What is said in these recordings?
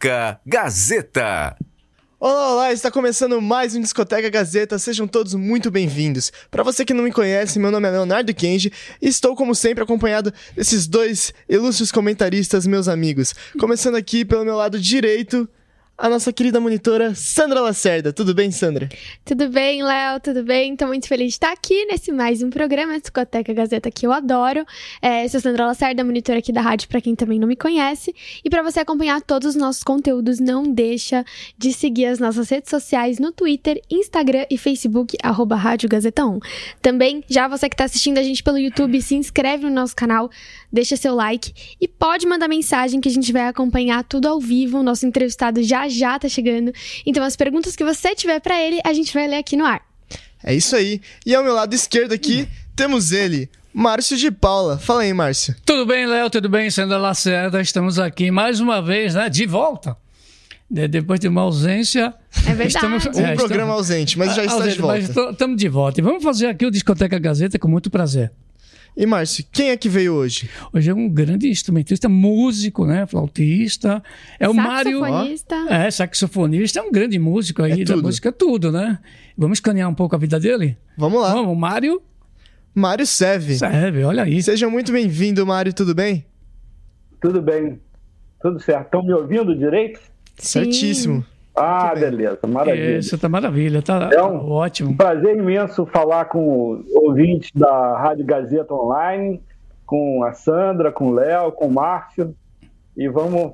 Discoteca Gazeta. Olá, olá! Está começando mais um Discoteca Gazeta. Sejam todos muito bem-vindos. Para você que não me conhece, meu nome é Leonardo Kenji e estou, como sempre, acompanhado desses dois ilustres comentaristas, meus amigos. Começando aqui pelo meu lado direito, a nossa querida monitora Sandra Lacerda. Tudo bem, Sandra? Tudo bem, Léo? Tudo bem? Estou muito feliz de estar aqui nesse mais um programa Discoteca Gazeta que eu adoro. É, sou Sandra Lacerda, monitora aqui da rádio, para quem também não me conhece. E para você acompanhar todos os nossos conteúdos, não deixa de seguir as nossas redes sociais no Twitter, Instagram e Facebook, arroba Rádio Gazeta 1. Também, já você que está assistindo a gente pelo YouTube, se inscreve no nosso canal, deixa seu like e pode mandar mensagem que a gente vai acompanhar tudo ao vivo. O nosso entrevistado já já tá chegando. Então as perguntas que você tiver para ele, a gente vai ler aqui no ar. É isso aí. E ao meu lado esquerdo aqui, temos ele, Márcio de Paula. Fala aí, Márcio. Tudo bem, Léo? Tudo bem? Sandra Lacerda. Estamos aqui mais uma vez, né? De volta. De, depois de uma ausência. É verdade. Estamos, um é, programa estamos, ausente, mas já está ausente, de volta. Estamos de volta. E vamos fazer aqui o Discoteca Gazeta com muito prazer. E Márcio, quem é que veio hoje? Hoje é um grande instrumentista, músico, né? Flautista. É o Mário. Saxofonista. É, saxofonista, é um grande músico aí é da música, tudo, né? Vamos escanear um pouco a vida dele? Vamos lá. Vamos, Mário. Mário Seve. Seve, olha aí. Seja muito bem-vindo, Mário, tudo bem? Tudo bem. Tudo certo. Estão me ouvindo direito? Sim. Certíssimo. Ah, beleza, maravilha. Isso, tá maravilha, tá é um ótimo. prazer imenso falar com ouvintes da Rádio Gazeta Online, com a Sandra, com o Léo, com o Márcio. E vamos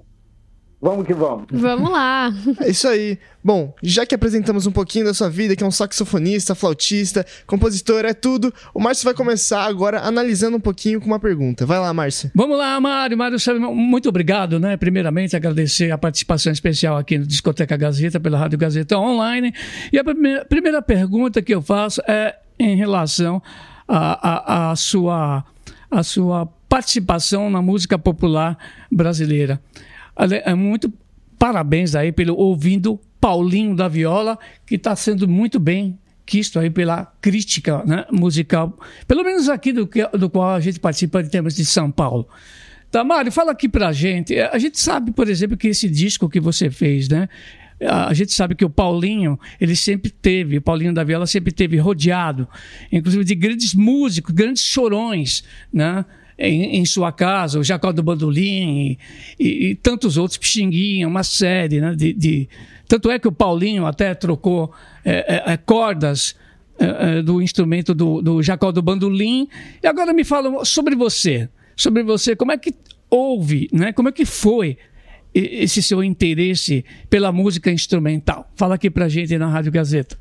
Vamos que vamos. Vamos lá. É isso aí. Bom, já que apresentamos um pouquinho da sua vida, que é um saxofonista, flautista, compositor, é tudo, o Márcio vai começar agora analisando um pouquinho com uma pergunta. Vai lá, Márcio. Vamos lá, Mário. Mário, muito obrigado, né? Primeiramente, agradecer a participação especial aqui no Discoteca Gazeta, pela Rádio Gazeta Online. E a primeira pergunta que eu faço é em relação à a, a, a, sua, a sua participação na música popular brasileira. É muito parabéns aí pelo ouvindo Paulinho da Viola, que está sendo muito bem quisto aí pela crítica né, musical, pelo menos aqui do, que, do qual a gente participa em termos de São Paulo. Tamário, fala aqui pra gente. É, a gente sabe, por exemplo, que esse disco que você fez, né? A gente sabe que o Paulinho, ele sempre teve, o Paulinho da Viola sempre teve rodeado, inclusive de grandes músicos, grandes chorões, né? Em, em, sua casa, o Jacó do Bandolim e, e, tantos outros, Pixinguinha, uma série né, de, de, Tanto é que o Paulinho até trocou é, é, é cordas é, é, do instrumento do, do Jacó do Bandolim. E agora me fala sobre você. Sobre você, como é que houve, né? como é que foi esse seu interesse pela música instrumental? Fala aqui pra gente na Rádio Gazeta.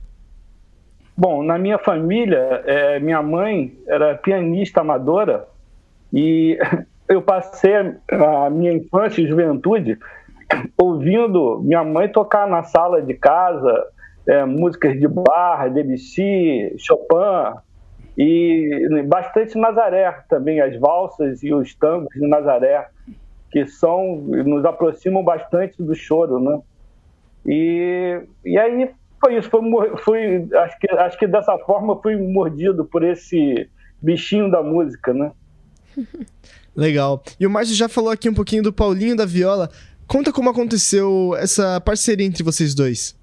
Bom, na minha família, é, minha mãe era pianista amadora e eu passei a minha infância e juventude ouvindo minha mãe tocar na sala de casa é, músicas de Bach, Debussy, Chopin e bastante Nazaré também, as valsas e os tangos de Nazaré, que são nos aproximam bastante do choro, né? E, e aí foi isso, foi, foi, acho, que, acho que dessa forma fui mordido por esse bichinho da música, né? Legal. E o Márcio já falou aqui um pouquinho do Paulinho da Viola. Conta como aconteceu essa parceria entre vocês dois.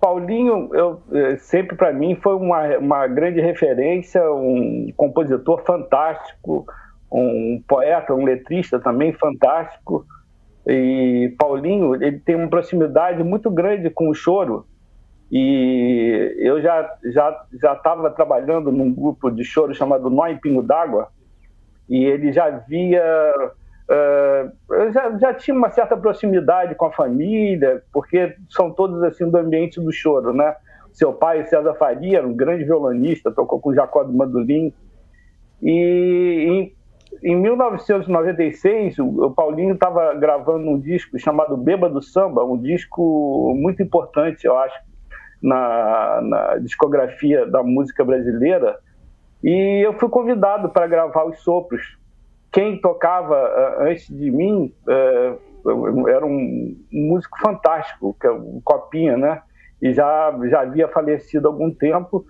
Paulinho, eu, eh, sempre para mim foi uma, uma grande referência, um compositor fantástico, um poeta, um letrista também fantástico. E Paulinho, ele tem uma proximidade muito grande com o choro. E eu já já já estava trabalhando num grupo de choro chamado Nó em Pingo d'Água, e ele já via uh, já, já tinha uma certa proximidade com a família, porque são todos assim do ambiente do choro, né? Seu pai, César Faria, era um grande violonista, tocou com Jacó do Mandolim. E em, em 1996, o, o Paulinho estava gravando um disco chamado Beba do Samba, um disco muito importante, eu acho, na, na discografia da música brasileira, e eu fui convidado para gravar os sopros. Quem tocava uh, antes de mim uh, era um músico fantástico, que é o Copinha, né? E já, já havia falecido há algum tempo.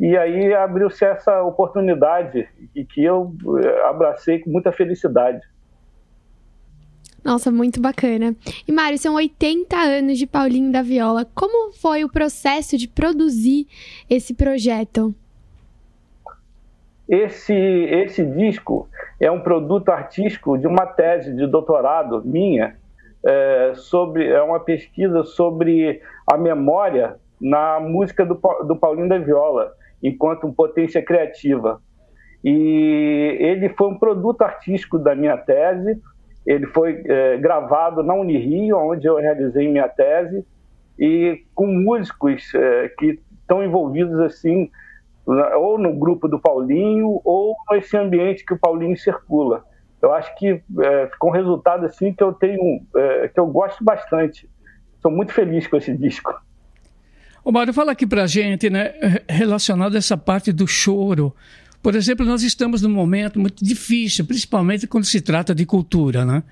E aí abriu-se essa oportunidade e que eu eh, abracei com muita felicidade. Nossa, muito bacana. E Mário, são 80 anos de Paulinho da Viola. Como foi o processo de produzir esse projeto? Esse, esse disco é um produto artístico de uma tese de doutorado minha, é, sobre, é uma pesquisa sobre a memória na música do, do Paulinho da Viola, enquanto potência criativa. E ele foi um produto artístico da minha tese, ele foi é, gravado na Unirio, onde eu realizei minha tese, e com músicos é, que estão envolvidos assim, ou no grupo do Paulinho, ou nesse ambiente que o Paulinho circula. Eu acho que é, ficou um resultado assim que eu tenho, é, que eu gosto bastante. Estou muito feliz com esse disco. Ô Mário, fala aqui pra gente, né, relacionado a essa parte do choro. Por exemplo, nós estamos num momento muito difícil, principalmente quando se trata de cultura, né?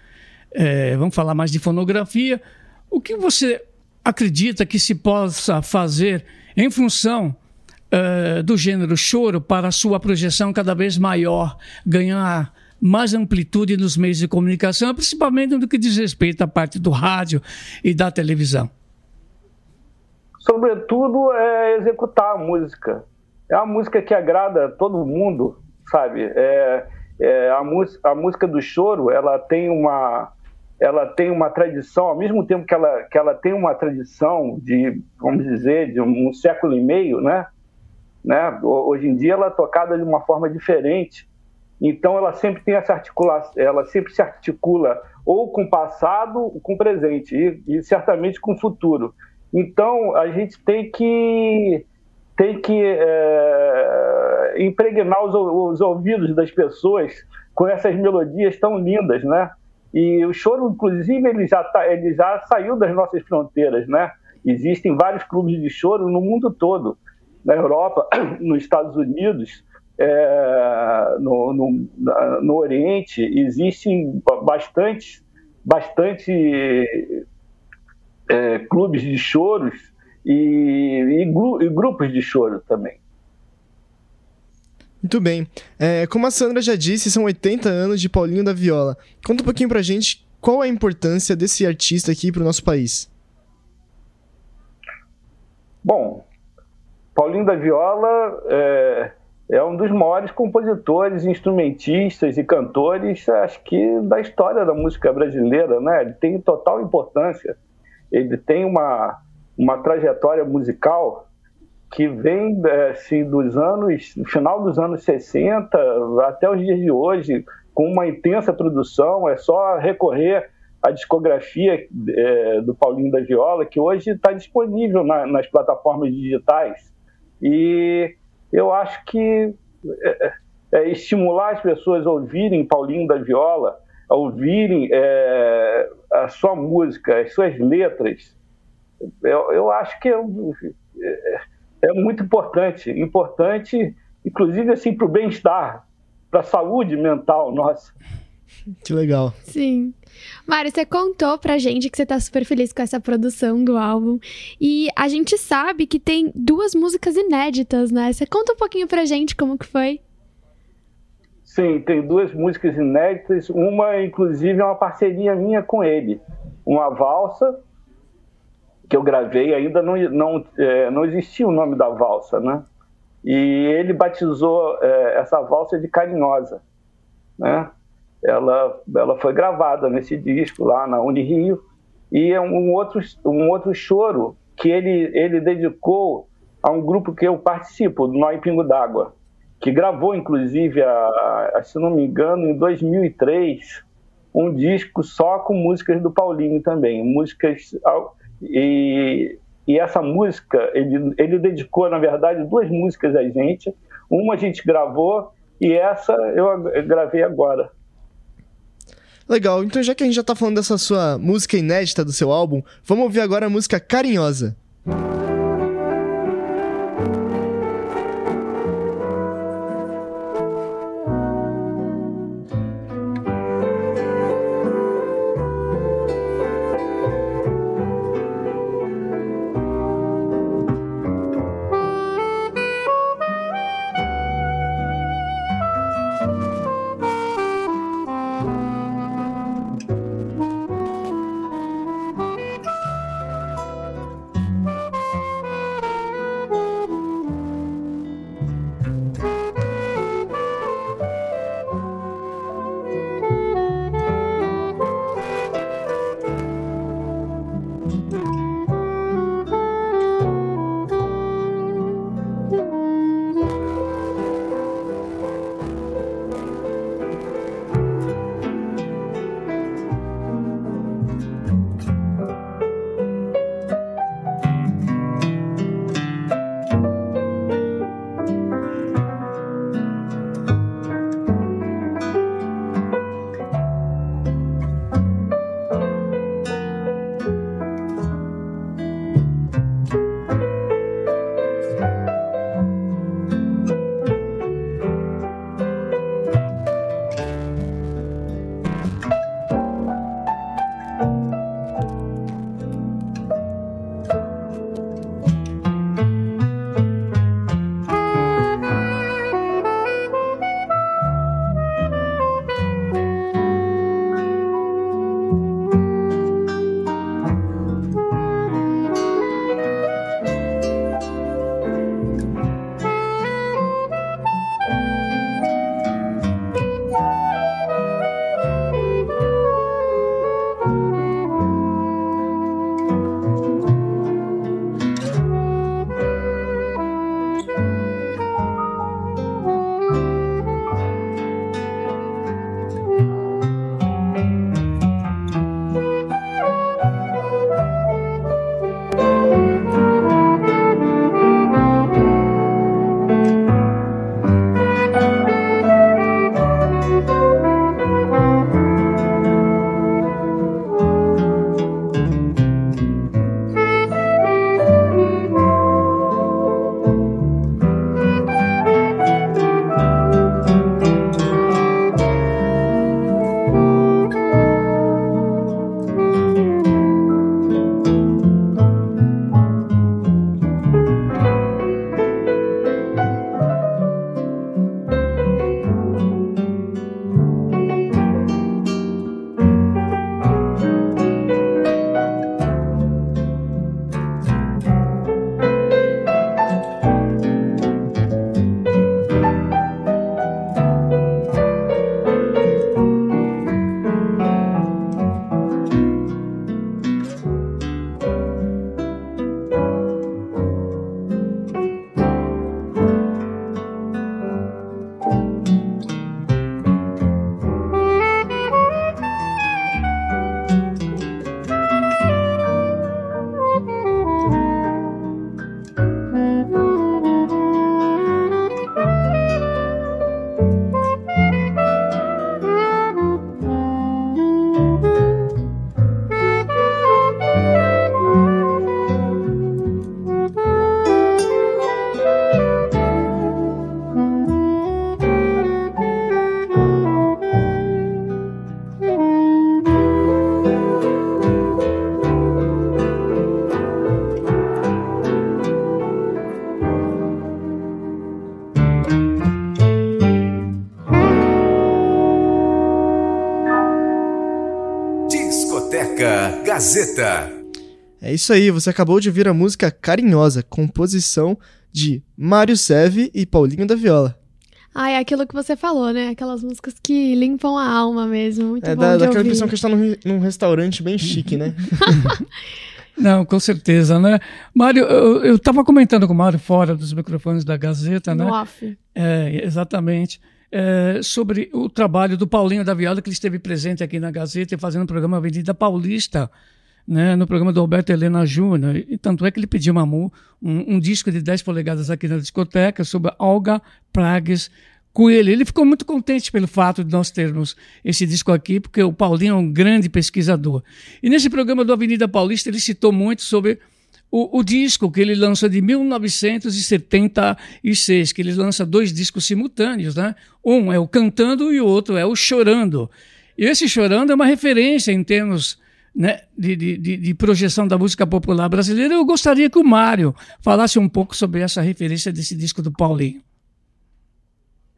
É, vamos falar mais de fonografia. O que você acredita que se possa fazer em função uh, do gênero choro para a sua projeção cada vez maior, ganhar mais amplitude nos meios de comunicação, principalmente no que diz respeito à parte do rádio e da televisão? Sobretudo é executar a música é uma música que agrada todo mundo, sabe? É, é, a, a música do choro, ela tem uma ela tem uma tradição, ao mesmo tempo que ela, que ela tem uma tradição de, vamos dizer, de um, século e meio, né? né? Hoje em dia ela é tocada de uma forma diferente. Então ela sempre tem essa articulação, ela sempre se articula ou com o passado, ou com o presente e, e certamente com o futuro. Então a gente tem que tem que é, impregnar os, os, ouvidos das pessoas com essas melodias tão lindas, né? E o choro, inclusive, ele já, tá, ele já saiu das nossas fronteiras, né? Existem vários clubes de choro no mundo todo, na Europa, nos Estados Unidos, é, no, no, no, Oriente, existem bastante, bastante é, clubes de choros e, e, e grupos de choro também. Muito bem. É, como a Sandra já disse, são 80 anos de Paulinho da Viola. Conta um pouquinho pra gente qual a importância desse artista aqui pro nosso país. Bom, Paulinho da Viola é, é um dos maiores compositores, instrumentistas e cantores, acho que da história da música brasileira, né? Ele tem total importância. Ele tem uma, uma trajetória musical que vem assim, dos anos, final dos anos 60 até os dias de hoje, com uma intensa produção. É só recorrer à discografia é, do Paulinho da Viola, que hoje está disponível na, nas plataformas digitais. E eu acho que é, é, estimular as pessoas a ouvirem Paulinho da Viola, a ouvirem a sua música, as suas letras, eu, eu acho que é, é, é muito importante, importante, inclusive assim para o bem-estar, para a saúde mental nossa. Que legal. Sim. Mário, você contou pra gente que você tá super feliz com essa produção do álbum. E a gente sabe que tem duas músicas inéditas, né? Você conta um pouquinho pra gente como que foi? Sim, tem duas músicas inéditas. Uma, inclusive, é uma parceria minha com ele. Uma valsa que eu gravei ainda não, não, é, não existia o nome da valsa, né? E ele batizou é, essa valsa de Carinhosa, né? Ela, ela foi gravada nesse disco lá na Unirio e é um outro, um outro choro que ele, ele dedicou a um grupo que eu participo, do Nó Pingo d'Água, que gravou, inclusive, a, a, se não me engano, em 2003, um disco só com músicas do Paulinho também, músicas e, e essa música, ele, ele dedicou, na verdade, duas músicas a gente. Uma a gente gravou e essa eu gravei agora. Legal, então já que a gente já tá falando dessa sua música inédita do seu álbum, vamos ouvir agora a música Carinhosa. Discoteca Gazeta. É isso aí, você acabou de ouvir a música Carinhosa, composição de Mário Seve e Paulinho da Viola. Ah, é aquilo que você falou, né? Aquelas músicas que limpam a alma mesmo. Muito é, bom dá, de dá aquela ouvir. impressão que a gente tá num, num restaurante bem chique, né? Não, com certeza, né? Mário, eu estava comentando com o Mário fora dos microfones da Gazeta, né? No off. É, exatamente. É, sobre o trabalho do Paulinho da Viola, que ele esteve presente aqui na Gazeta fazendo o programa Avenida Paulista, né, no programa do Alberto Helena Júnior. E tanto é que ele pediu uma, um, um disco de 10 polegadas aqui na discoteca sobre Olga Pragues Coelho. Ele ficou muito contente pelo fato de nós termos esse disco aqui, porque o Paulinho é um grande pesquisador. E nesse programa do Avenida Paulista, ele citou muito sobre o, o disco que ele lança de 1976, que ele lança dois discos simultâneos, né? Um é o Cantando e o outro é o Chorando. E esse Chorando é uma referência em termos né, de, de, de- projeção da música popular brasileira. Eu gostaria que o Mário falasse um pouco sobre essa referência desse disco do Paulinho.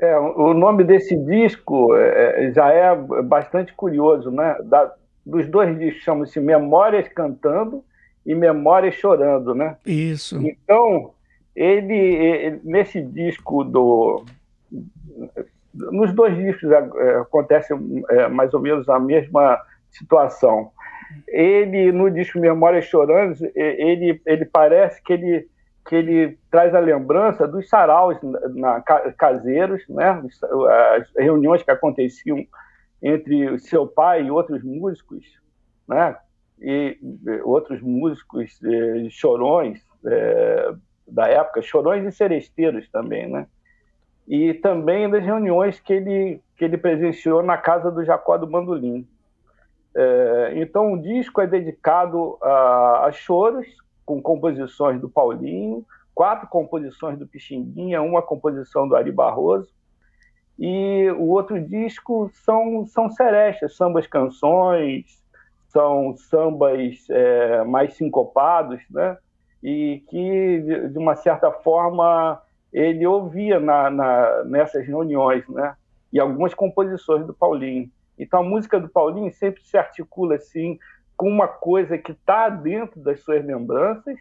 É, o nome desse disco é, já é bastante curioso, né? Da- dos dois discos chamam-se Memórias Cantando e Memórias Chorando, né? Isso. Então, ele, ele- nesse disco do. Nos dois discos é, acontece é, mais ou menos a mesma situação. Ele, no disco Memórias Chorando, ele, ele parece que ele, que ele traz a lembrança dos saraus na, na- ca- caseiros, né? as reuniões que aconteciam entre seu pai e outros músicos, né? E eh, outros músicos eh, chorões eh, da época, chorões e seresteiros também, né? E também das reuniões que ele que ele presenciou na casa do Jacó do Bandolim. Então o disco é dedicado a, a choros com composições do Paulinho, quatro composições do Pixinguinha, uma composição do Ari Barroso. E o outro disco são são serestas, sambas canções, são sambas é, mais sincopados, né? E que, de, uma certa forma, ele ouvia na, na, nessas reuniões, né? E algumas composições do Paulinho. Então, a música do Paulinho sempre se articula assim com uma coisa que está dentro das suas lembranças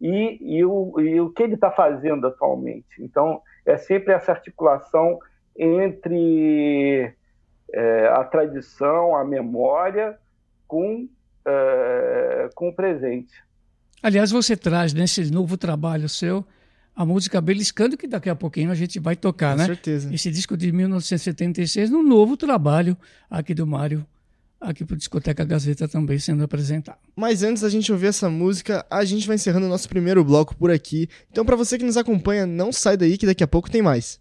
e, e, o, e o que ele está fazendo atualmente. Então, é sempre essa articulação entre é, a tradição, a memória com, é, com o presente. Aliás, você traz nesse novo trabalho seu a música Beliscando, que daqui a pouquinho a gente vai tocar, Com né? certeza. Esse disco de 1976, num novo trabalho aqui do Mário, aqui para Discoteca Gazeta também sendo apresentado. Mas antes da gente ouvir essa música, a gente vai encerrando o nosso primeiro bloco por aqui. Então, pra você que nos acompanha, não sai daí que daqui a pouco tem mais.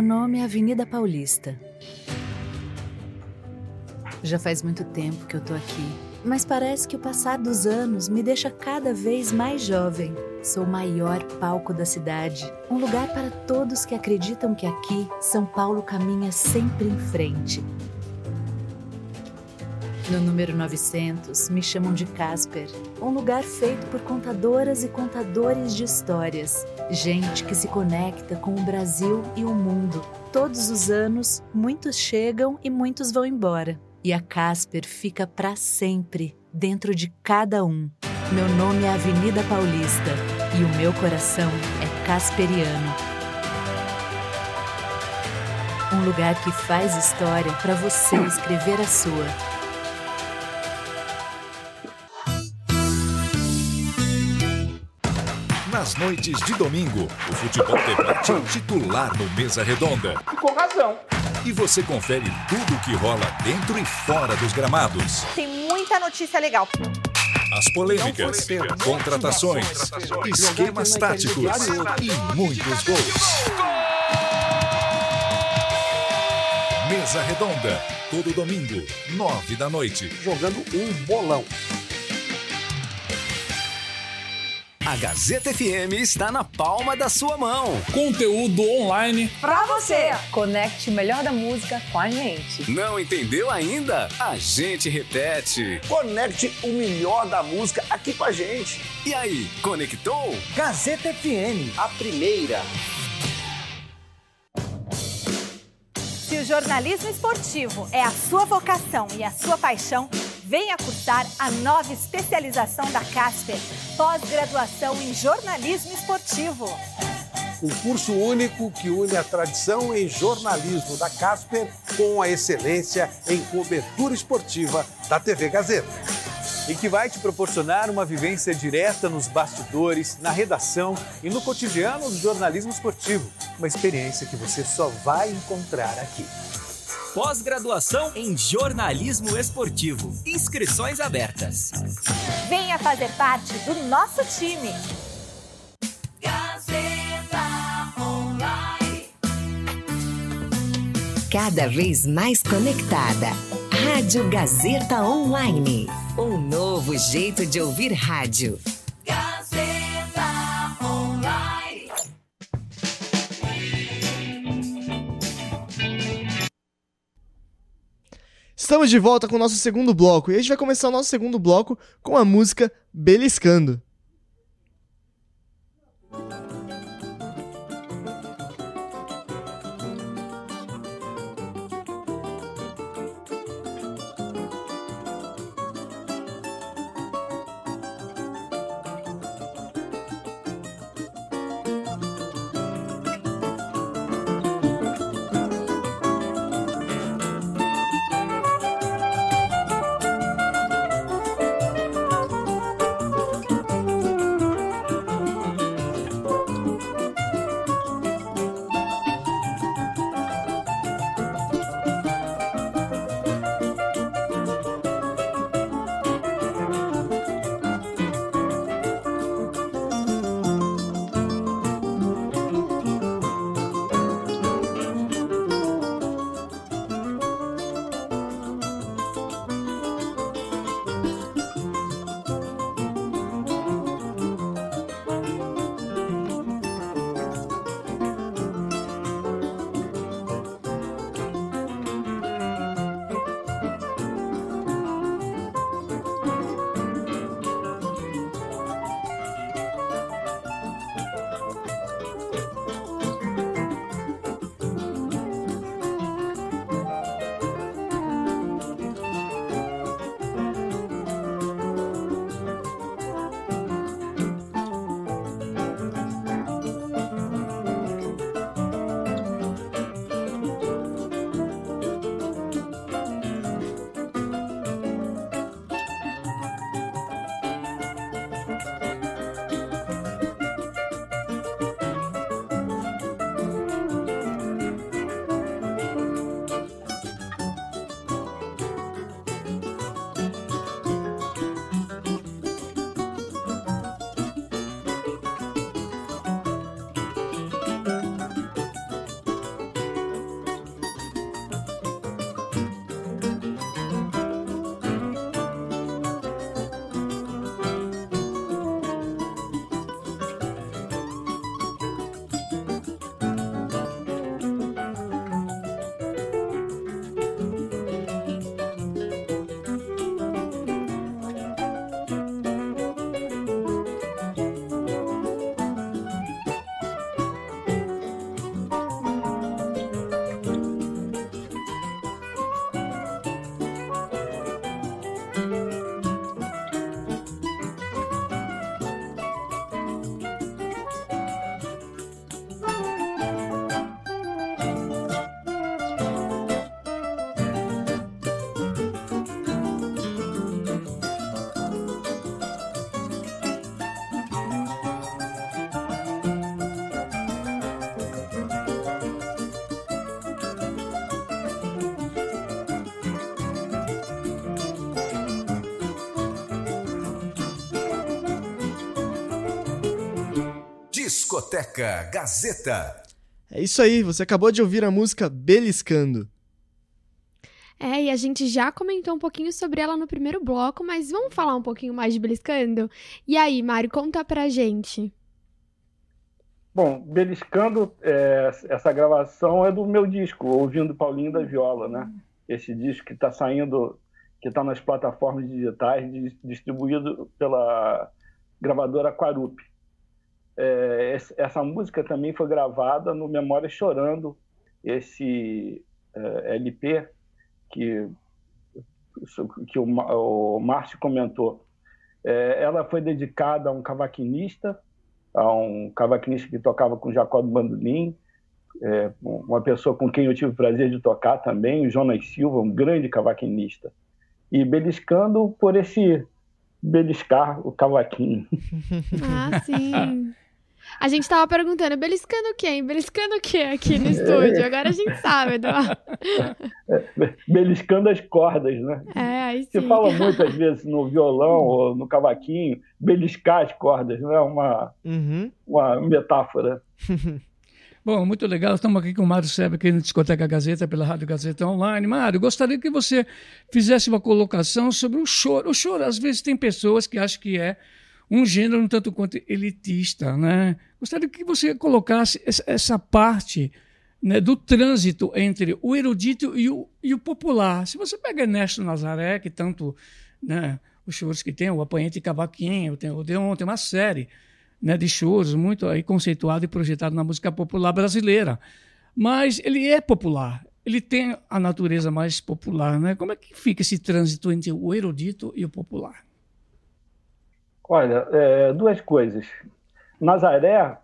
Meu nome é Avenida Paulista. Já faz muito tempo que eu tô aqui, mas parece que o passar dos anos me deixa cada vez mais jovem. Sou o maior palco da cidade, um lugar para todos que acreditam que aqui São Paulo caminha sempre em frente. No número 900, me chamam de Casper, um lugar feito por contadoras e contadores de histórias. Gente que se conecta com o Brasil e o mundo. Todos os anos, muitos chegam e muitos vão embora. E a Casper fica para sempre dentro de cada um. Meu nome é Avenida Paulista e o meu coração é casperiano. Um lugar que faz história para você escrever a sua. Nas noites de domingo, o Futebol Debate é o titular no Mesa Redonda. Com razão. E você confere tudo o que rola dentro e fora dos gramados. Tem muita notícia legal. As polêmicas, contratações, esquemas táticos e muitos gols. Mesa Redonda, todo domingo, nove da noite. jogando um bolão. A Gazeta FM está na palma da sua mão. Conteúdo online pra você. Conecte o melhor da música com a gente. Não entendeu ainda? A gente repete. Conecte o melhor da música aqui com a gente. E aí, conectou? Gazeta FM, a primeira. Se o jornalismo esportivo é a sua vocação e a sua paixão, venha cursar a nova especialização da Casper, pós-graduação em jornalismo esportivo. Um curso único que une a tradição em jornalismo da Casper com a excelência em cobertura esportiva da TV Gazeta. E que vai te proporcionar uma vivência direta nos bastidores, na redação e no cotidiano do jornalismo esportivo. Uma experiência que você só vai encontrar aqui. Pós-graduação em jornalismo esportivo. Inscrições abertas. Venha fazer parte do nosso time. Gazeta Online. Cada vez mais conectada. Rádio Gazeta Online. Um novo jeito de ouvir rádio. Estamos de volta com o nosso segundo bloco e a gente vai começar o nosso segundo bloco com a música Beliscando. Discoteca Gazeta. É isso aí, você acabou de ouvir a música Beliscando. É, e a gente já comentou um pouquinho sobre ela no primeiro bloco, mas vamos falar um pouquinho mais de Beliscando? E aí, Mário, conta pra gente. Bom, Beliscando, é, essa gravação é do meu disco, Ouvindo Paulinho da Viola, né? Esse disco que está saindo, que está nas plataformas digitais, distribuído pela gravadora Quarup. É, essa música também foi gravada no Memória Chorando, esse é, LP que, que o, o Márcio comentou. É, ela foi dedicada a um cavaquinista, a um cavaquinista que tocava com Jacob Bandolim, é, uma pessoa com quem eu tive o prazer de tocar também, o Jonas Silva, um grande cavaquinista. E beliscando por esse beliscar o cavaquinho. Ah, sim. A gente tava perguntando, beliscando quem? Beliscando o que aqui no estúdio? Agora a gente sabe, Eduardo. beliscando as cordas, né? É, aí sim. Você fala muitas vezes no violão ou no cavaquinho, beliscar as cordas, não é uma, uhum. uma metáfora. Bom, muito legal. Estamos aqui com o Mário Sebe, aqui no Discoteca Gazeta, pela Rádio Gazeta Online. Mário, gostaria que você fizesse uma colocação sobre o choro. O choro, às vezes, tem pessoas que acham que é um gênero um tanto quanto elitista, né? Gostaria que você colocasse essa parte né, do trânsito entre o erudito e o, e o popular. Se você pega Ernesto Nazaré, que tanto, né, os choros que tem, o Apanhante Cavaquinho, tem o Deon, tem uma série né, de choros, muito aí conceituado e projetado na música popular brasileira. Mas ele é popular, ele tem a natureza mais popular. Né? Como é que fica esse trânsito entre o erudito e o popular? Olha, é, duas coisas. Nazaré,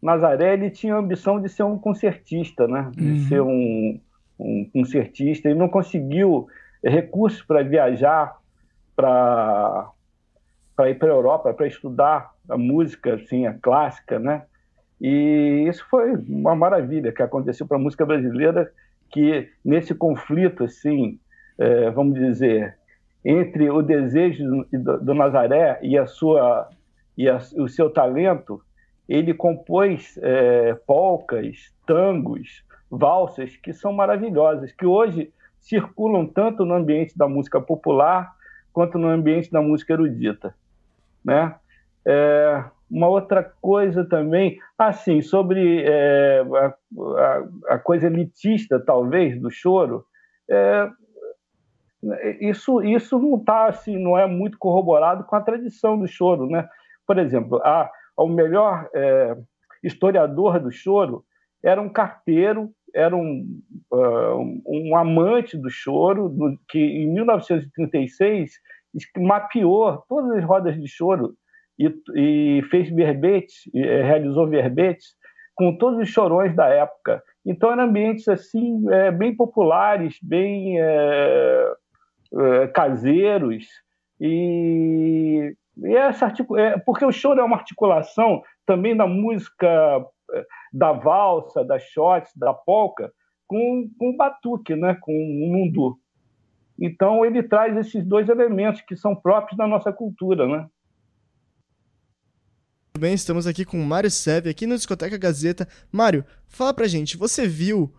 Nazaré ele tinha a ambição de ser um concertista, né? de uhum. ser um, um concertista, e não conseguiu recursos para viajar para para ir para a Europa para estudar a música assim a clássica né e isso foi uma maravilha que aconteceu para a música brasileira que nesse conflito assim é, vamos dizer entre o desejo do, do Nazaré e a sua e a, o seu talento ele compôs é, polcas tangos valsas que são maravilhosas que hoje circulam tanto no ambiente da música popular quanto no ambiente da música erudita né? É, uma outra coisa também, assim, sobre é, a, a, a, coisa elitista, talvez, do choro, é, isso, isso não tá, assim, não é muito corroborado com a tradição do choro, né? Por exemplo, a, o melhor é, historiador do choro era um carteiro, era um, uh, um amante do choro, do, que em 1936 mapeou todas as rodas de choro e, e fez verbetes, eh, realizou verbetes com todos os chorões da época. Então eram ambientes assim é, bem populares, bem é, é, caseiros e, e essa porque o choro é uma articulação também da música da valsa, da shot, da polca com, com batuque, né, com o mundu. Então, ele traz esses dois elementos que são próprios da nossa cultura, né? Tudo bem, estamos aqui com o Mário Seve, aqui no Discoteca Gazeta. Mário, fala pra gente, você viu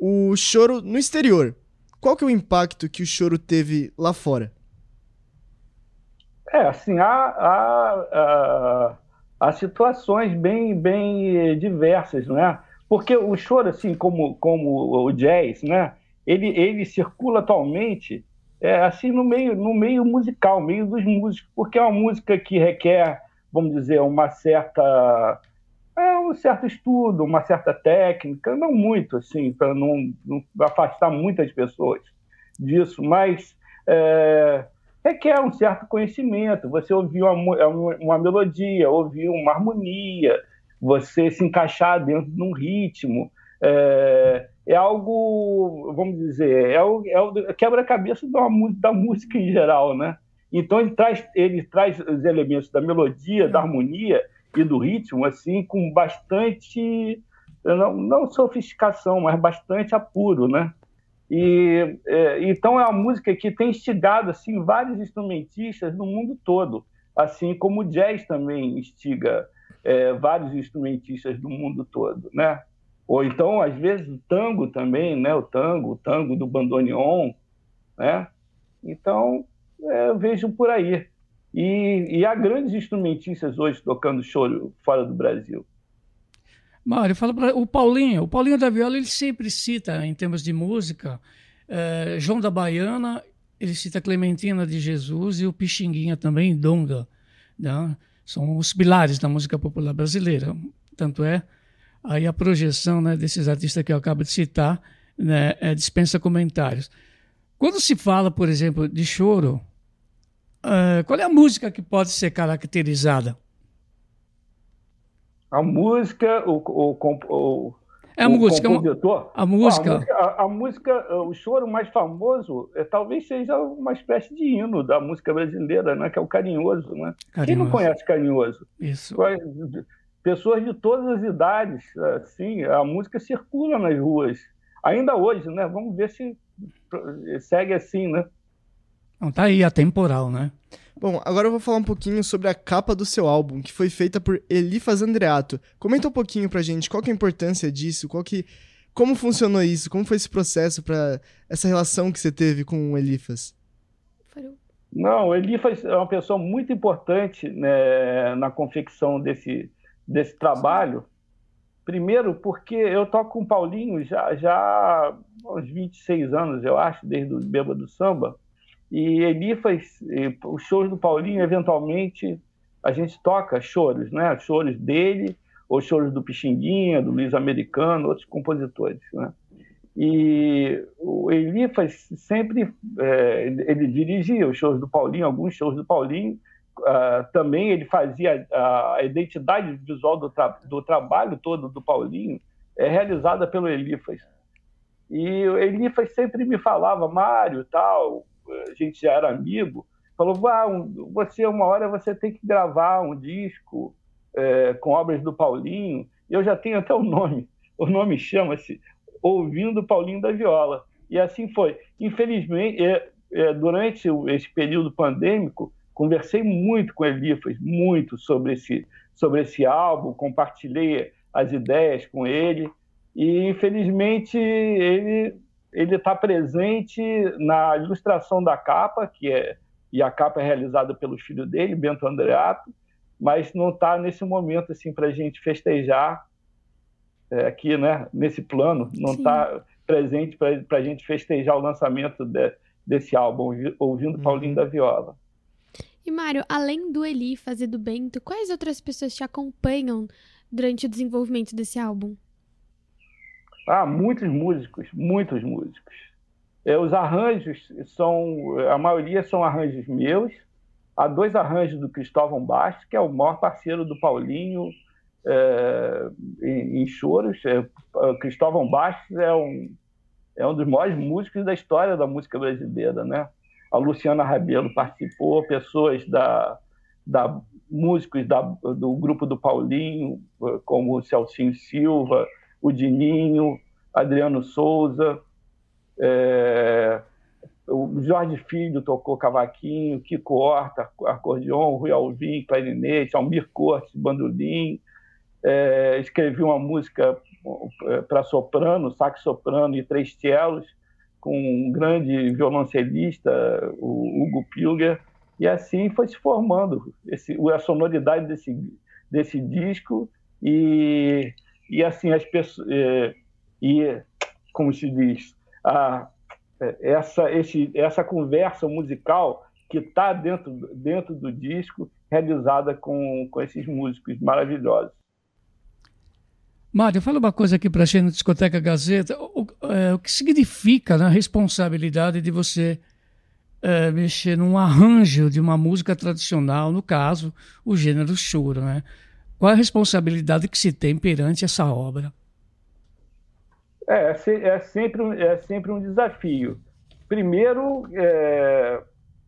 o choro no exterior. Qual que é o impacto que o choro teve lá fora? É, assim, há, há, há, há situações bem, bem diversas, né? Porque o choro, assim, como, como o jazz, né? ele, ele circula atualmente é, assim no meio, no meio musical, meio dos músicos, porque é uma música que requer, vamos dizer, uma certa é, um certo estudo, uma certa técnica, não muito assim, para não, não, afastar muitas pessoas disso, mas é, requer um certo conhecimento. Você ouvir uma, uma melodia, ouvir uma harmonia, você se encaixar dentro de um ritmo. É, é algo, vamos dizer, é o, é o quebra-cabeça da, da música em geral, né? Então ele traz, ele traz os elementos da melodia, da harmonia e do ritmo, assim, com bastante, não, não sofisticação, mas bastante apuro, né? E é, então é uma música que tem instigado assim vários instrumentistas no mundo todo, assim como o jazz também instiga é, vários instrumentistas do mundo todo, né? Ou então, às vezes, o tango também, né? O tango, o tango do bandoneon, né? Então, é, vejo por aí. E, e há grandes instrumentistas hoje tocando choro fora do Brasil. Mário, fala para o Paulinho. O Paulinho da Viola ele sempre cita, em termos de música, é, João da Baiana, ele cita Clementina de Jesus e o Pixinguinha também, Donga. Né? São os pilares da música popular brasileira. Tanto é, aí a projeção né, desses artistas que eu acabo de citar né, é, dispensa comentários. Quando se fala, por exemplo, de choro, uh, qual é a música que pode ser caracterizada? A música, o, o, o, é a música, compositor. A música. A, música, a, a música, o choro mais famoso é, talvez seja uma espécie de hino da música brasileira, né? que é o carinhoso. Né? Carinhoso. Quem não conhece carinhoso? Isso. Pessoas de todas as idades, assim, a música circula nas ruas. Ainda hoje, né? Vamos ver se segue assim, né? Não, tá aí, atemporal, né? Bom, agora eu vou falar um pouquinho sobre a capa do seu álbum, que foi feita por Elifas Andreato. Comenta um pouquinho pra gente qual que é a importância disso, qual que, como funcionou isso, como foi esse processo para essa relação que você teve com o Elifas. Não, o Elifas é uma pessoa muito importante né, na confecção desse, desse trabalho. Primeiro, porque eu toco com o Paulinho já, já há uns 26 anos, eu acho, desde o Beba do Samba. E Elifas, os shows do Paulinho, eventualmente, a gente toca choros, né? Choros dele, ou choros do Pixinguinha, do Luiz Americano, outros compositores, né? E o Elifas sempre, é, ele dirigia os shows do Paulinho, alguns shows do Paulinho, uh, também ele fazia a, a identidade visual do, tra do trabalho todo do Paulinho, é realizada pelo Elifas. E o Elifas sempre me falava, Mário, tal, a gente já era amigo, falou: ah, um, você, uma hora você tem que gravar um disco é, com obras do Paulinho. Eu já tenho até o nome. O nome chama-se Ouvindo Paulinho da Viola. E assim foi. Infelizmente, é, é, durante esse período pandêmico, conversei muito com Elifas, muito sobre esse, sobre esse álbum, compartilhei as ideias com ele. E, infelizmente, ele ele está presente na ilustração da capa, que é e a capa é realizada pelo filho dele, Bento Andreato, mas não está nesse momento assim para a gente festejar é, aqui, né? Nesse plano, não está presente para a gente festejar o lançamento de, desse álbum, ouvindo uhum. Paulinho da Viola. E Mário, além do Eli fazer do Bento, quais outras pessoas te acompanham durante o desenvolvimento desse álbum? Ah, muitos músicos, muitos músicos. É, os arranjos são, a maioria são arranjos meus. Há dois arranjos do Cristóvão Bastos, que é o maior parceiro do Paulinho é, em, em, choros. É, Cristóvão Bastos é um, é um dos maiores músicos da história da música brasileira, né? A Luciana Rabelo participou, pessoas da, da músicos da, do grupo do Paulinho, como o Celcinho Silva, o Dininho, Adriano Souza, é, o Jorge Filho tocou cavaquinho, Kiko Horta, acordeon, Rui Alvim, clarinete, Almir Cortes, bandolim. É, escrevi uma música é, para soprano, sax soprano e três cellos, com um grande violoncelista, o Hugo Pilger, e assim foi se formando esse, a sonoridade desse, desse disco e e assim as pessoas é, e como se diz a, essa esse, essa conversa musical que está dentro dentro do disco realizada com, com esses músicos maravilhosos Mário, fala uma coisa aqui para a gente no Discoteca Gazeta. O, é, o que significa né, a responsabilidade de você é, mexer num arranjo de uma música tradicional, no caso, o gênero choro, né? Qual a responsabilidade que se tem perante essa obra? É, é, sempre, é sempre um desafio. Primeiro, é,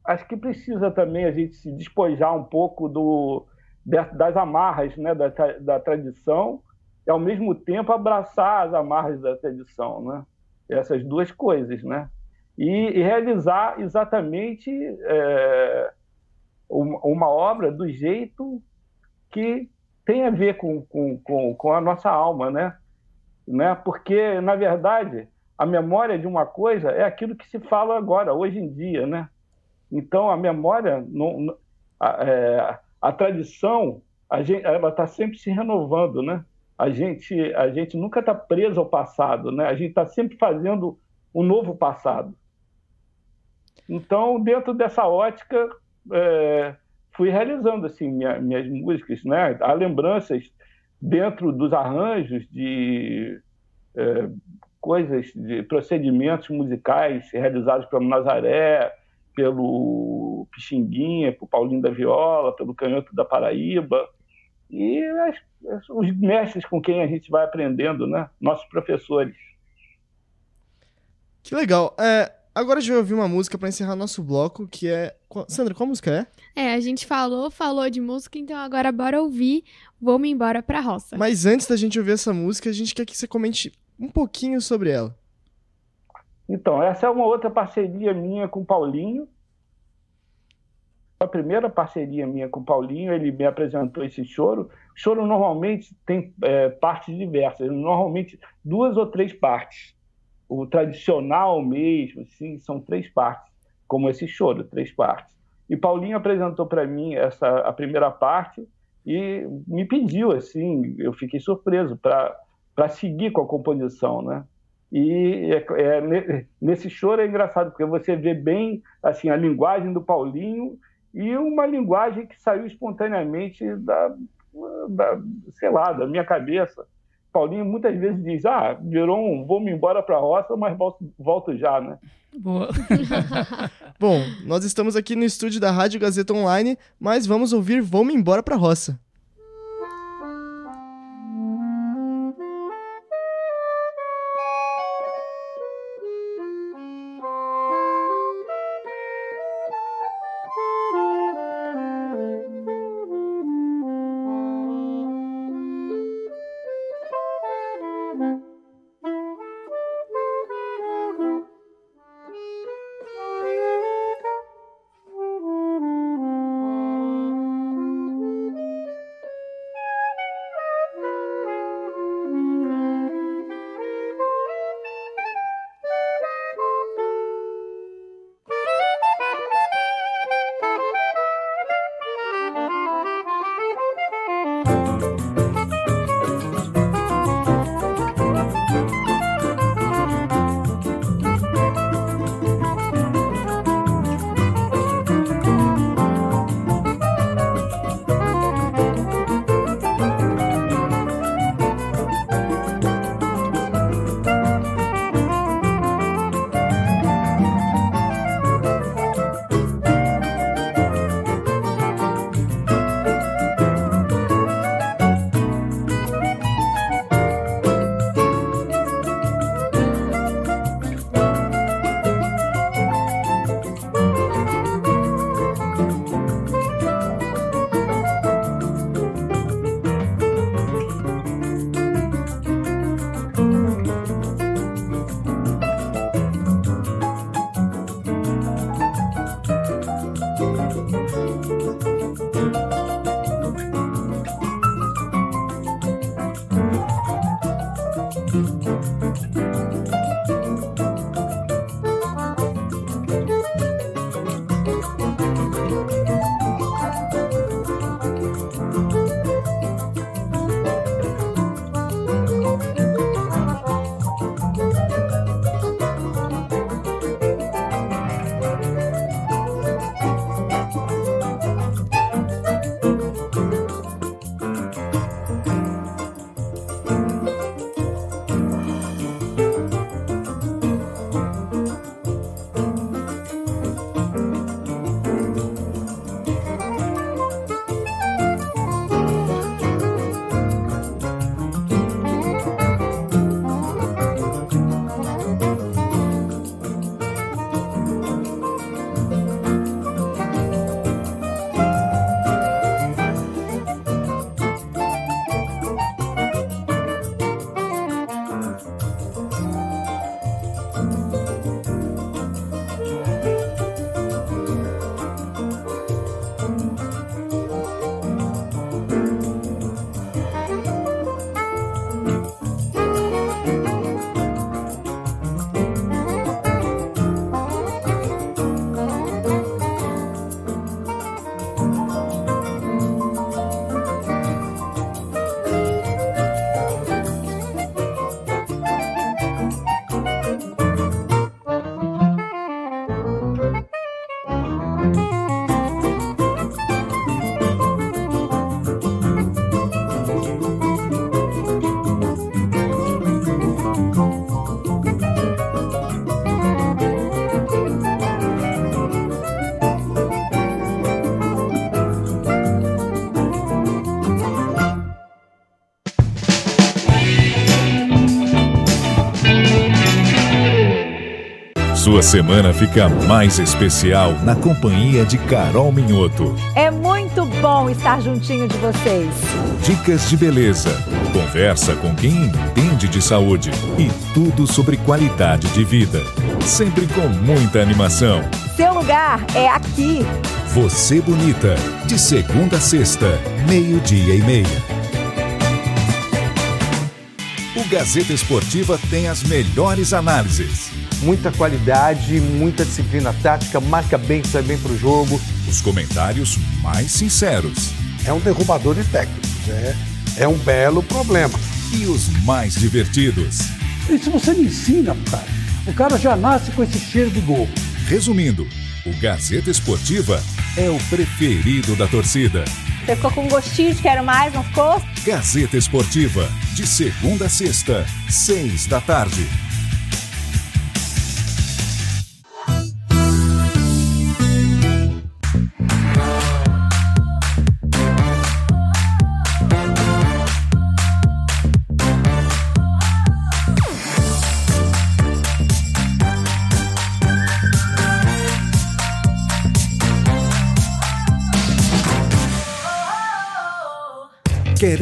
acho que precisa também a gente se despojar um pouco do, das amarras né, da, da tradição e, ao mesmo tempo, abraçar as amarras da tradição. Né? Essas duas coisas. Né? E, e realizar exatamente é, uma obra do jeito que tem a ver com, com, com, com a nossa alma, né? né? Porque, na verdade, a memória de uma coisa é aquilo que se fala agora, hoje em dia, né? Então, a memória, não, a, é, a, tradição, a gente, ela está sempre se renovando, né? A gente, a gente nunca está preso ao passado, né? A gente está sempre fazendo um novo passado. Então, dentro dessa ótica, é, fui realizando assim minha, minhas músicas, né? Há lembranças dentro dos arranjos de é, coisas, de procedimentos musicais realizados pelo Nazaré, pelo Pixinguinha, pelo Paulinho da Viola, pelo Canhoto da Paraíba, e as, os mestres com quem a gente vai aprendendo, né? Nossos professores. Que legal. É, agora a gente vai ouvir uma música para encerrar nosso bloco, que é. Sandra, qual música é? É, a gente falou, falou de música, então agora bora ouvir Vou-me embora pra roça. Mas antes da gente ouvir essa música, a gente quer que você comente um pouquinho sobre ela. Então, essa é uma outra parceria minha com o Paulinho. A primeira parceria minha com o Paulinho, ele me apresentou esse choro. O choro normalmente tem é, partes diversas, normalmente duas ou três partes. O tradicional mesmo, assim, são três partes, como esse choro, três partes. E Paulinho apresentou para mim essa a primeira parte e me pediu, assim, eu fiquei surpreso para para seguir com a composição, né? E é, é, nesse choro é engraçado, porque você vê bem assim a linguagem do Paulinho e uma linguagem que saiu espontaneamente da, da sei lá, da minha cabeça. Paulinho muitas vezes diz, ah, virou um vou-me embora para a roça, mas volto, volto já, né? Boa. Bom, nós estamos aqui no estúdio da Rádio Gazeta Online, mas vamos ouvir Vou-me embora para a roça. Sua semana fica mais especial na companhia de Carol Minhoto. É muito bom estar juntinho de vocês. Dicas de beleza, conversa com quem entende de saúde e tudo sobre qualidade de vida. Sempre com muita animação. Seu lugar é aqui. Você Bonita, de segunda a sexta, meio-dia e meia. O Gazeta Esportiva tem as melhores análises muita qualidade, muita disciplina tática, marca bem, sai bem pro jogo. Os comentários mais sinceros. É um derrubador de técnicos, é, é um belo problema. E os mais divertidos. Se você me ensina, cara, o cara já nasce com esse cheiro de gol. Resumindo, o Gazeta Esportiva é o preferido da torcida. Você ficou com gostinho de quero mais, não ficou? Gazeta Esportiva, de segunda a sexta, seis da tarde.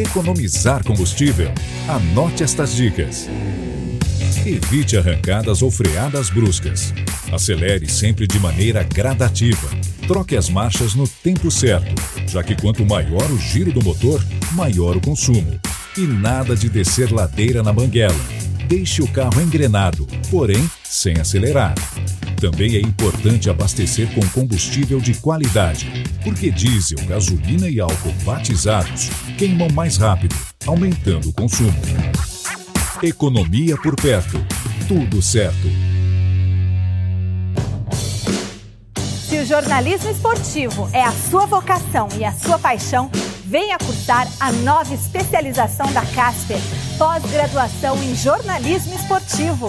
Economizar combustível? Anote estas dicas. Evite arrancadas ou freadas bruscas. Acelere sempre de maneira gradativa. Troque as marchas no tempo certo, já que quanto maior o giro do motor, maior o consumo. E nada de descer ladeira na banguela. Deixe o carro engrenado, porém sem acelerar. Também é importante abastecer com combustível de qualidade, porque diesel, gasolina e álcool batizados queimam mais rápido, aumentando o consumo. Economia por perto. Tudo certo. Se o jornalismo esportivo é a sua vocação e a sua paixão, venha cursar a nova especialização da Casper, pós-graduação em jornalismo esportivo.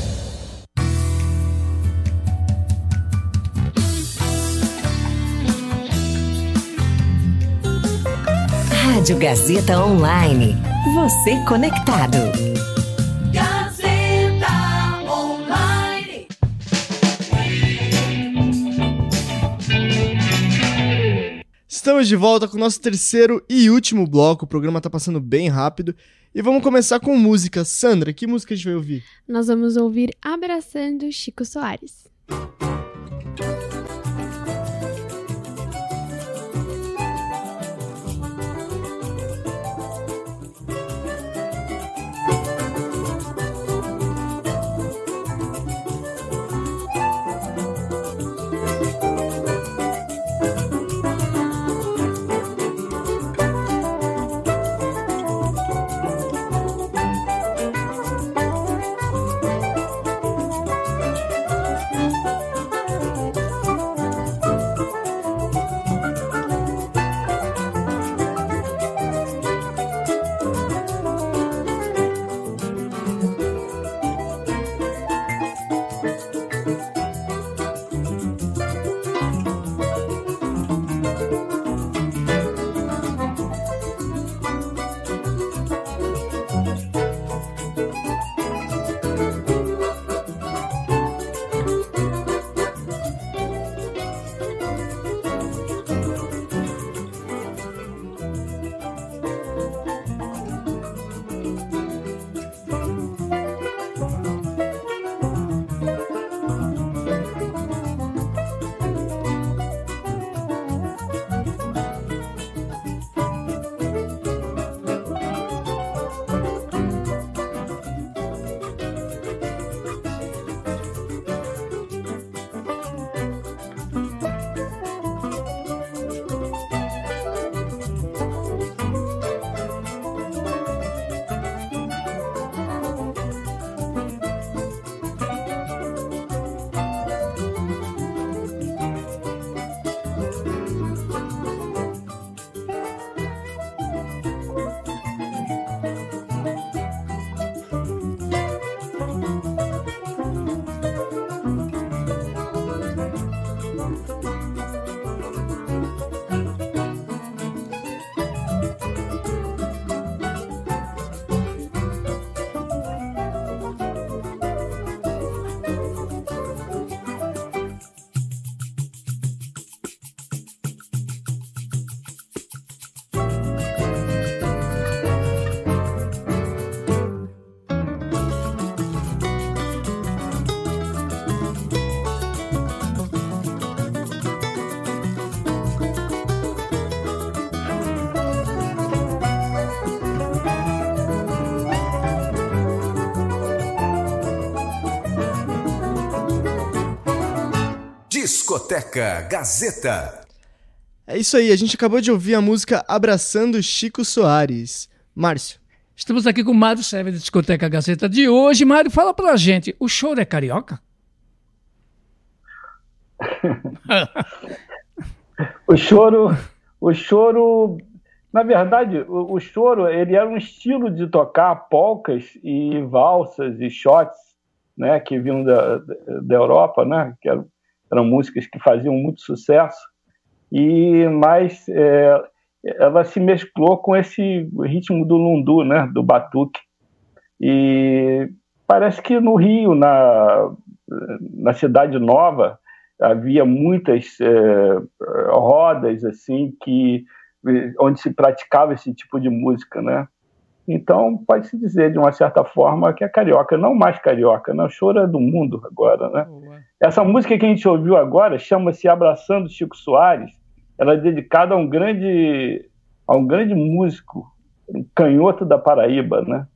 Rádio Gazeta Online. Você conectado. Gazeta Online. Estamos de volta com o nosso terceiro e último bloco. O programa tá passando bem rápido. E vamos começar com música. Sandra, que música a gente vai ouvir? Nós vamos ouvir Abraçando Chico Soares. Discoteca Gazeta. É isso aí, a gente acabou de ouvir a música Abraçando Chico Soares. Márcio. Estamos aqui com o Mário Sérgio da Discoteca Gazeta de hoje. Mário, fala pra gente, o choro é carioca? o choro, o choro, na verdade, o, o, choro ele era um estilo de tocar polcas e valsas e shots, né, que vinham da, da Europa, né, que eram, eram músicas que faziam muito sucesso. E mas é, ela se mesclou com esse ritmo do lundu, né, do batuque. E parece que no Rio, na, na cidade nova, havia muitas é, rodas assim que onde se praticava esse tipo de música, né? Então pode se dizer de uma certa forma que é carioca, não mais carioca, não choro é do mundo agora, né? Essa música que a gente ouviu agora chama-se Abraçando Chico Soares ela é dedicada a um grande, a um grande músico, um canhoto da Paraíba, né?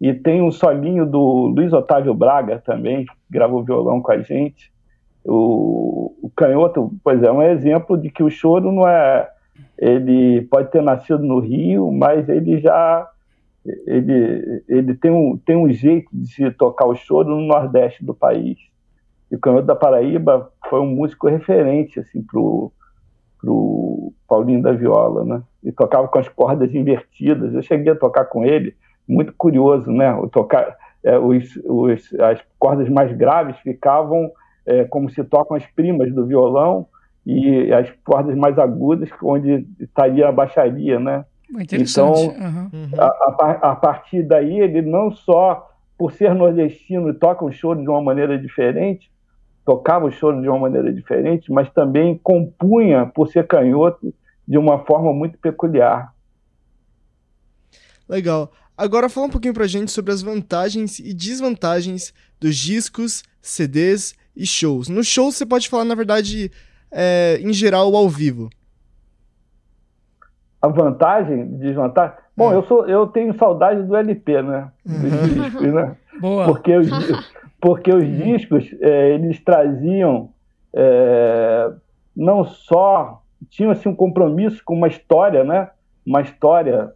E tem um solinho do Luiz Otávio Braga também, que gravou violão com a gente. O, o canhoto, pois é, é um exemplo de que o choro não é. Ele pode ter nascido no Rio, mas ele já ele, ele tem, um, tem um jeito de se tocar o choro no Nordeste do país. E o Canhoto da Paraíba foi um músico referente assim, para pro Paulinho da Viola, né? E tocava com as cordas invertidas. Eu cheguei a tocar com ele, muito curioso, né? O tocar, é, os, os, as cordas mais graves ficavam é, como se tocam as primas do violão e as cordas mais agudas onde estaria a baixaria, né? Então, uhum. a, a, a, partir daí ele não só por ser nordestino toca o choro de uma maneira diferente, tocava o choro de uma maneira diferente, mas também compunha, por ser canhoto, de uma forma muito peculiar. Legal. Agora fala um pouquinho pra gente sobre as vantagens e desvantagens dos discos, CDs e shows. No show você pode falar, na verdade, é, em geral, ao vivo. A vantagem, desvantagem? Bom, é. eu, sou, eu tenho saudade do LP, né? Dos uhum. discos, né? Boa. Porque os, porque os discos é, eles traziam é, não só tinham assim um compromisso com uma história, né? Uma história,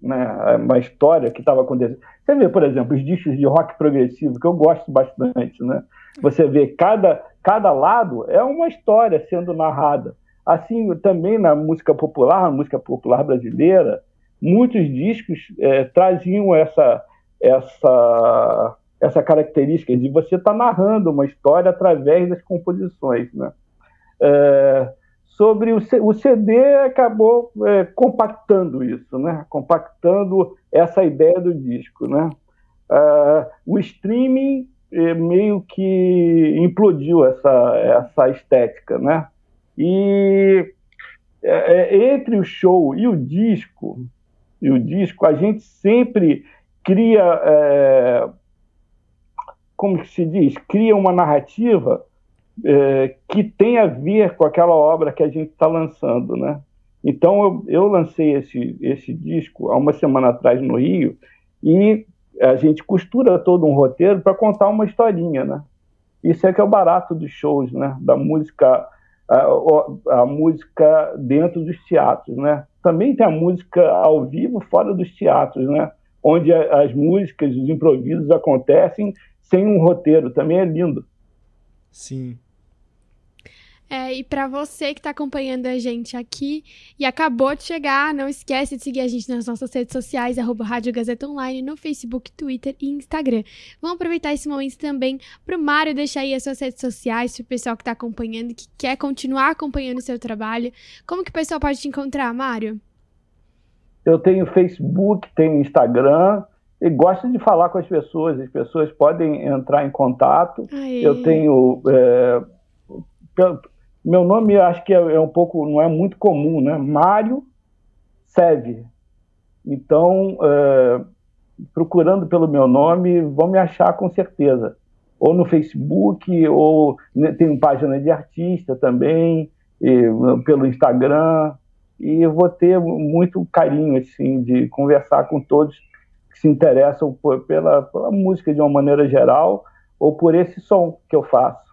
né? Uma história que estava acontecendo. Você vê, por exemplo, os discos de rock progressivo que eu gosto bastante, né? Você vê cada cada lado é uma história sendo narrada. Assim também na música popular, na música popular brasileira, muitos discos é, traziam essa essa essa característica de você estar tá narrando uma história através das composições, né? É, sobre o, o CD acabou é, compactando isso, né? Compactando essa ideia do disco, né? É, o streaming é, meio que implodiu essa essa estética, né? E é, é, entre o show e o disco e o disco a gente sempre cria como se diz, cria uma narrativa é, que tem a ver com aquela obra que a gente está lançando, né? Então eu, eu, lancei esse, esse disco há uma semana atrás no Rio e a gente costura todo um roteiro para contar uma historinha, né? Isso é que é o barato dos shows, né? Da música, a, a, música dentro dos teatros, né? Também tem a música ao vivo fora dos teatros, né? Onde as músicas, os improvisos acontecem sem um roteiro. Também é lindo. Sim. É, e para você que está acompanhando a gente aqui e acabou de chegar, não esquece de seguir a gente nas nossas redes sociais, arroba Rádio Gazeta Online, no Facebook, Twitter e Instagram. Vamos aproveitar esse momento também para o Mário deixar aí as suas redes sociais, para o pessoal que está acompanhando, que quer continuar acompanhando o seu trabalho. Como que o pessoal pode te encontrar, Mário? Eu tenho Facebook, tenho Instagram, e gosto de falar com as pessoas. As pessoas podem entrar em contato. Eu tenho. É, meu nome acho que é, é, um pouco. não é muito comum, né? Mário Seve. Então, é, procurando pelo meu nome, vão me achar com certeza. Ou no Facebook, ou né, tem página de artista também, e, pelo Instagram. E eu vou ter muito carinho assim, de conversar com todos que se interessam por, pela, pela música de uma maneira geral ou por esse som que eu faço.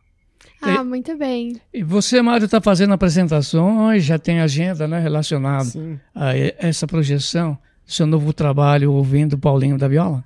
Ah, muito bem. E você, Mário, está fazendo apresentações, já tem agenda né, relacionada a essa projeção, seu novo trabalho ouvindo Paulinho da Viola?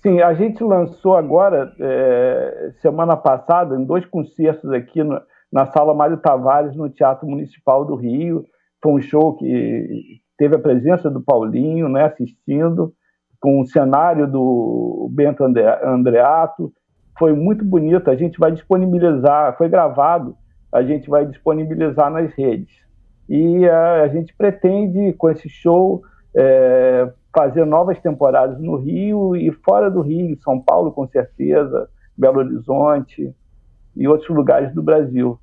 Sim, a gente lançou agora, é, semana passada, em dois concertos aqui no, na Sala Mário Tavares, no Teatro Municipal do Rio. Foi um show que teve a presença do Paulinho né, assistindo, com o cenário do Bento Andreato, foi muito bonito. A gente vai disponibilizar, foi gravado, a gente vai disponibilizar nas redes. E a, a gente pretende, com esse show, é, fazer novas temporadas no Rio e fora do Rio, São Paulo, com certeza, Belo Horizonte e outros lugares do Brasil.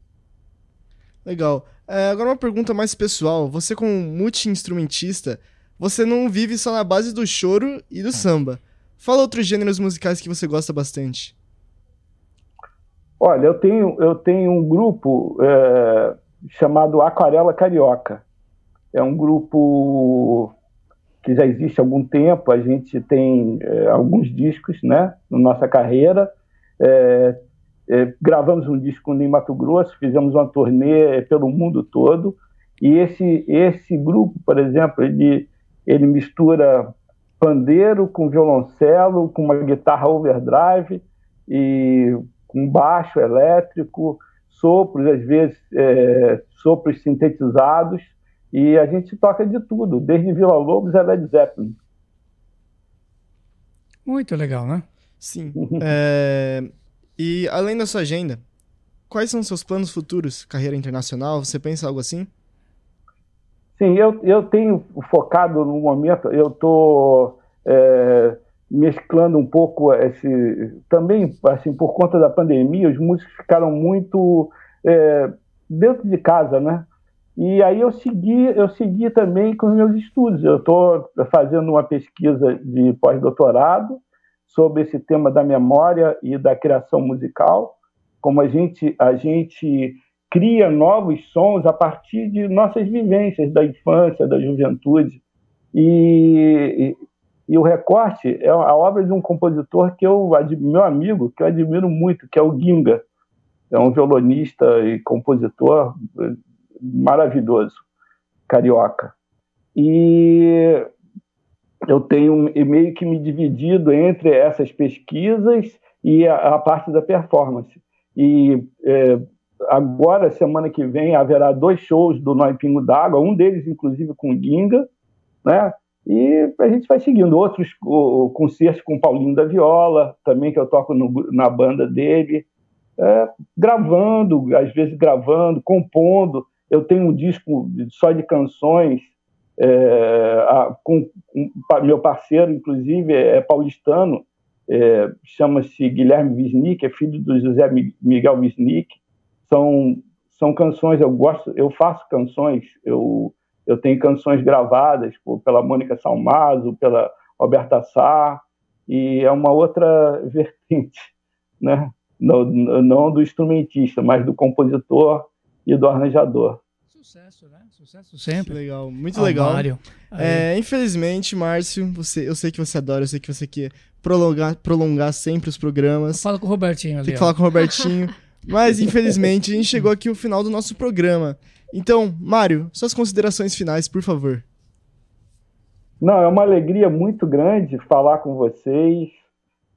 Legal. É, agora uma pergunta mais pessoal. Você, como multi-instrumentista, você não vive só na base do choro e do samba. Fala outros gêneros musicais que você gosta bastante. Olha, eu tenho, eu tenho um grupo é, chamado Aquarela Carioca. É um grupo que já existe há algum tempo. A gente tem é, alguns discos né, na nossa carreira. É, é gravamos um disco em Mato Grosso, fizemos uma turnê pelo mundo todo. E esse, esse grupo, por exemplo, ele, ele mistura pandeiro com violoncelo, com uma guitarra overdrive e um baixo elétrico, sopros, às vezes é, sopros sintetizados, e a gente toca de tudo, desde Vila Lobos a Led Zeppelin. Muito legal, né? Sim. é... E além da sua agenda, quais são seus planos futuros? Carreira internacional? Você pensa algo assim? Sim, eu, eu tenho focado no momento, eu estou é, mesclando um pouco esse também assim por conta da pandemia os músicos ficaram muito é, dentro de casa né e aí eu segui eu segui também com os meus estudos eu estou fazendo uma pesquisa de pós-doutorado sobre esse tema da memória e da criação musical como a gente a gente cria novos sons a partir de nossas vivências da infância da juventude e, e o recorte é a obra de um compositor que eu, meu amigo, que eu admiro muito, que é o Ginga. É um violonista e compositor maravilhoso, carioca. E eu tenho meio que me dividido entre essas pesquisas e a, a parte da performance. E é, agora, semana que vem, haverá dois shows do Nó Pingo d'Água, um deles, inclusive, com Ginga, né? E a gente vai seguindo outros o, concertos com o Paulinho da Viola, também que eu toco no, na banda dele, é, gravando, às vezes gravando, compondo. Eu tenho um disco só de canções é, a, com, com, meu parceiro, inclusive, é, é paulistano, é, chama-se Guilherme Wisnik, é filho do José Miguel Wisnik. São, são canções, eu gosto, eu faço canções, eu eu tenho canções gravadas por, pela Mônica Salmazo, pela Roberta Sá, e é uma outra vertente, né? não, não do instrumentista, mas do compositor e do arranjador. Sucesso, né? Sucesso sempre. legal, muito legal. Mário. É, infelizmente, Márcio, você, eu sei que você adora, eu sei que você quer prolongar, prolongar sempre os programas. Fala com o Robertinho ali. Tem que ó. falar com o Robertinho. mas, infelizmente, a gente chegou aqui ao final do nosso programa. Então, Mário, suas considerações finais, por favor. Não, é uma alegria muito grande falar com vocês,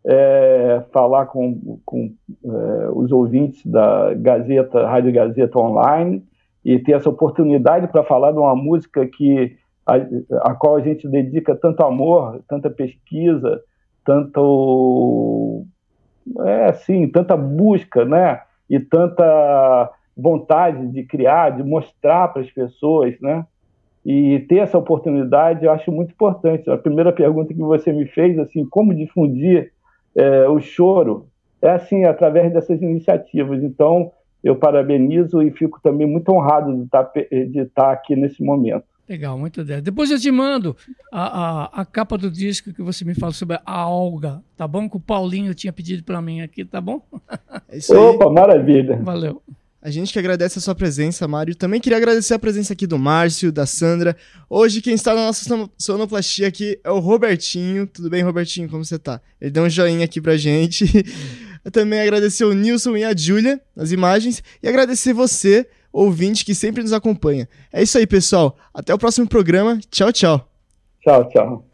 é, falar com, com é, os ouvintes da Gazeta, Rádio Gazeta Online e ter essa oportunidade para falar de uma música que a, a, qual a gente dedica tanto amor, tanta pesquisa, tanto é assim, tanta busca, né? E tanta vontade de criar, de mostrar para as pessoas, né? E ter essa oportunidade eu acho muito importante. A primeira pergunta que você me fez, assim, como difundir é, o choro, é assim, através dessas iniciativas. Então, eu parabenizo e fico também muito honrado de estar, de estar aqui nesse momento. Legal, muito ideia. Depois eu te mando a, a, a, capa do disco que você me fala sobre a alga, tá bom? Que o Paulinho tinha pedido para mim aqui, tá bom? É isso aí. Opa, maravilha. Valeu. A gente que agradece a sua presença, Mário. Também queria agradecer a presença aqui do Márcio, da Sandra. Hoje quem está na nossa sonoplastia aqui é o Robertinho. Tudo bem, Robertinho? Como você tá? Ele deu um joinha aqui pra gente. também agradecer o Nilson e a Júlia nas imagens e agradecer você, ouvinte, que sempre nos acompanha. É isso aí, pessoal. Até o próximo programa. Tchau, tchau. Tchau, tchau.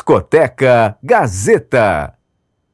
Discoteca Gazeta.